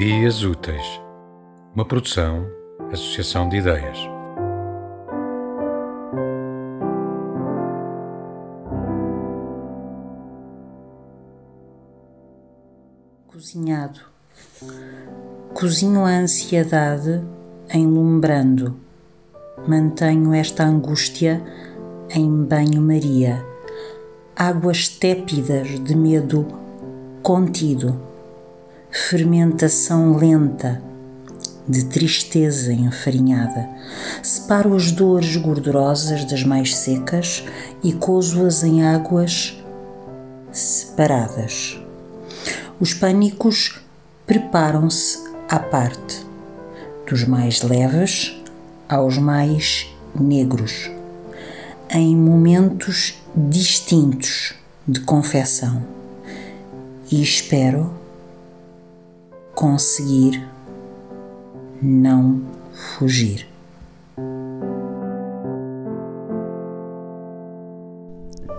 Ideias Úteis, uma produção, associação de ideias. Cozinhado. Cozinho a ansiedade enlumbrando. Mantenho esta angústia em banho-maria. Águas tépidas de medo contido fermentação lenta de tristeza enfarinhada. Separo as dores gordurosas das mais secas e cozo-as em águas separadas. Os pânicos preparam-se à parte, dos mais leves aos mais negros, em momentos distintos de confecção. E espero conseguir não fugir.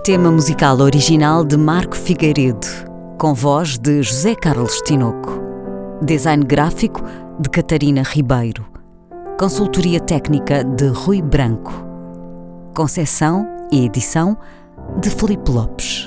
Tema musical original de Marco Figueiredo, com voz de José Carlos Tinoco. Design gráfico de Catarina Ribeiro. Consultoria técnica de Rui Branco. Concessão e edição de Felipe Lopes.